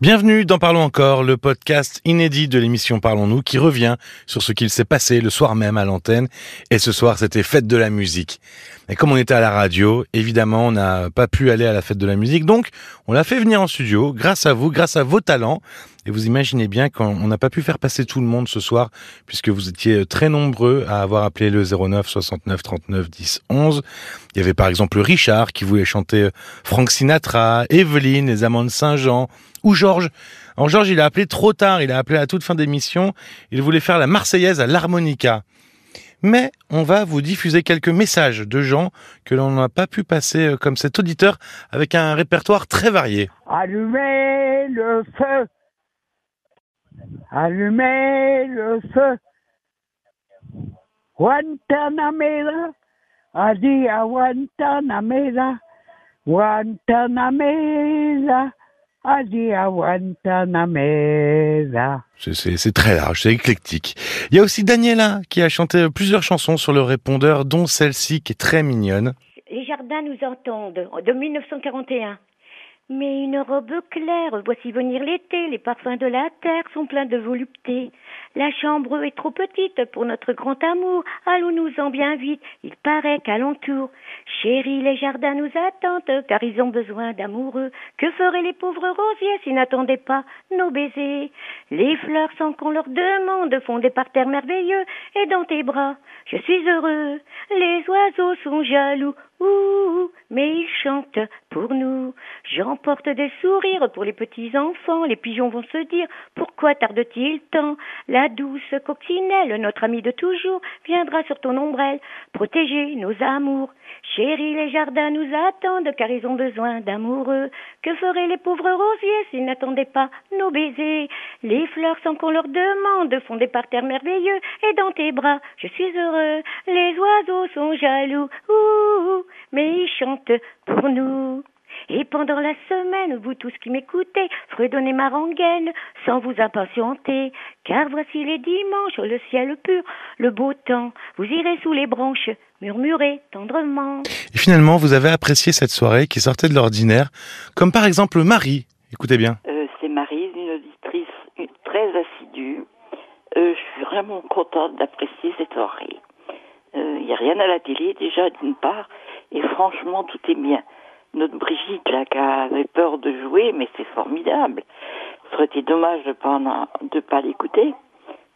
Bienvenue dans Parlons encore, le podcast inédit de l'émission Parlons-nous qui revient sur ce qu'il s'est passé le soir même à l'antenne. Et ce soir, c'était fête de la musique. Et comme on était à la radio, évidemment, on n'a pas pu aller à la fête de la musique. Donc, on l'a fait venir en studio grâce à vous, grâce à vos talents. Et vous imaginez bien qu'on n'a pas pu faire passer tout le monde ce soir, puisque vous étiez très nombreux à avoir appelé le 09 69 39 10 11. Il y avait par exemple Richard qui voulait chanter Frank Sinatra, Evelyne, les Amants Saint-Jean, ou Georges. Alors Georges, il a appelé trop tard, il a appelé à toute fin d'émission, il voulait faire la Marseillaise à l'harmonica. Mais on va vous diffuser quelques messages de gens que l'on n'a pas pu passer euh, comme cet auditeur avec un répertoire très varié. Allumez le feu Allumez le feu Guantanamera Adia Guantanamera Guantanamera c'est très large, c'est éclectique. Il y a aussi Daniela qui a chanté plusieurs chansons sur le répondeur, dont celle-ci qui est très mignonne. Les jardins nous entendent, de 1941. Mais une robe claire, voici venir l'été, les parfums de la terre sont pleins de volupté. La chambre est trop petite pour notre grand amour, allons-nous-en bien vite, il paraît qu'alentour. Chérie, les jardins nous attendent, car ils ont besoin d'amoureux. Que feraient les pauvres rosiers s'ils n'attendaient pas nos baisers? Les fleurs sans qu'on leur demande font des parterres merveilleux, et dans tes bras, je suis heureux. Les oiseaux sont jaloux, ouh, mais ils chantent pour nous. J'emporte des sourires pour les petits enfants. Les pigeons vont se dire pourquoi tarde-t-il tant? La douce coccinelle, notre amie de toujours, viendra sur ton ombrelle protéger nos amours. Chérie, les jardins nous attendent car ils ont besoin d'amoureux. Que feraient les pauvres rosiers s'ils n'attendaient pas nos baisers? Les fleurs sans qu'on leur demande font des parterres merveilleux et dans tes bras je suis heureux. Les oiseaux sont jaloux, mais ils chantent pour nous. Et pendant la semaine, vous tous qui m'écoutez, fredonnez ma rengaine sans vous impatienter, car voici les dimanches, le ciel pur, le beau temps, vous irez sous les branches, murmurer tendrement. Et finalement, vous avez apprécié cette soirée qui sortait de l'ordinaire, comme par exemple Marie. Écoutez bien. Euh, c'est Marie, une auditrice très assidue. Euh, je suis vraiment contente d'apprécier cette soirée. Il euh, n'y a rien à la télé déjà d'une part, et franchement tout est bien notre Brigitte là qui avait peur de jouer, mais c'est formidable. Ce serait été dommage de pas de pas l'écouter.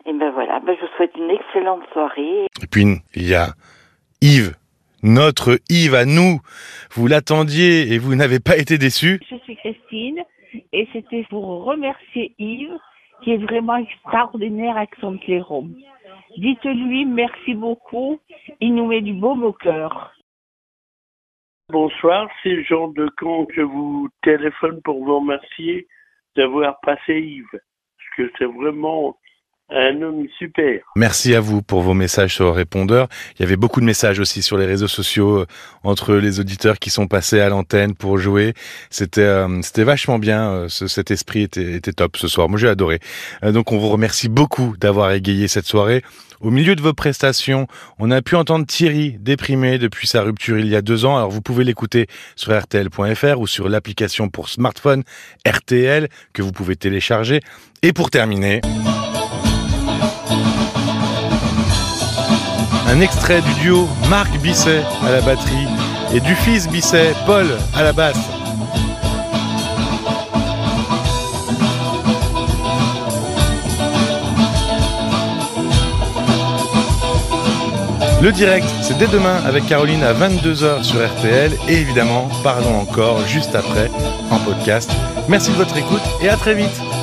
Et ben voilà, ben je vous souhaite une excellente soirée. Et puis il y a Yves, notre Yves à nous. Vous l'attendiez et vous n'avez pas été déçu. Je suis Christine et c'était pour remercier Yves qui est vraiment extraordinaire avec son clairon. Dites-lui merci beaucoup, il nous met du baume au cœur. Bonsoir, c'est Jean de Camp que vous téléphone pour vous remercier d'avoir passé Yves. Parce que c'est vraiment un homme super. Merci à vous pour vos messages sur répondeur. Il y avait beaucoup de messages aussi sur les réseaux sociaux euh, entre les auditeurs qui sont passés à l'antenne pour jouer. C'était euh, c'était vachement bien. Euh, cet esprit était, était top ce soir. Moi j'ai adoré. donc on vous remercie beaucoup d'avoir égayé cette soirée. Au milieu de vos prestations, on a pu entendre Thierry déprimé depuis sa rupture il y a deux ans. Alors vous pouvez l'écouter sur rtl.fr ou sur l'application pour smartphone RTL que vous pouvez télécharger. Et pour terminer... Un extrait du duo Marc Bisset à la batterie et du fils Bisset, Paul, à la basse. Le direct, c'est dès demain avec Caroline à 22h sur RTL et évidemment, parlons encore juste après en podcast. Merci de votre écoute et à très vite.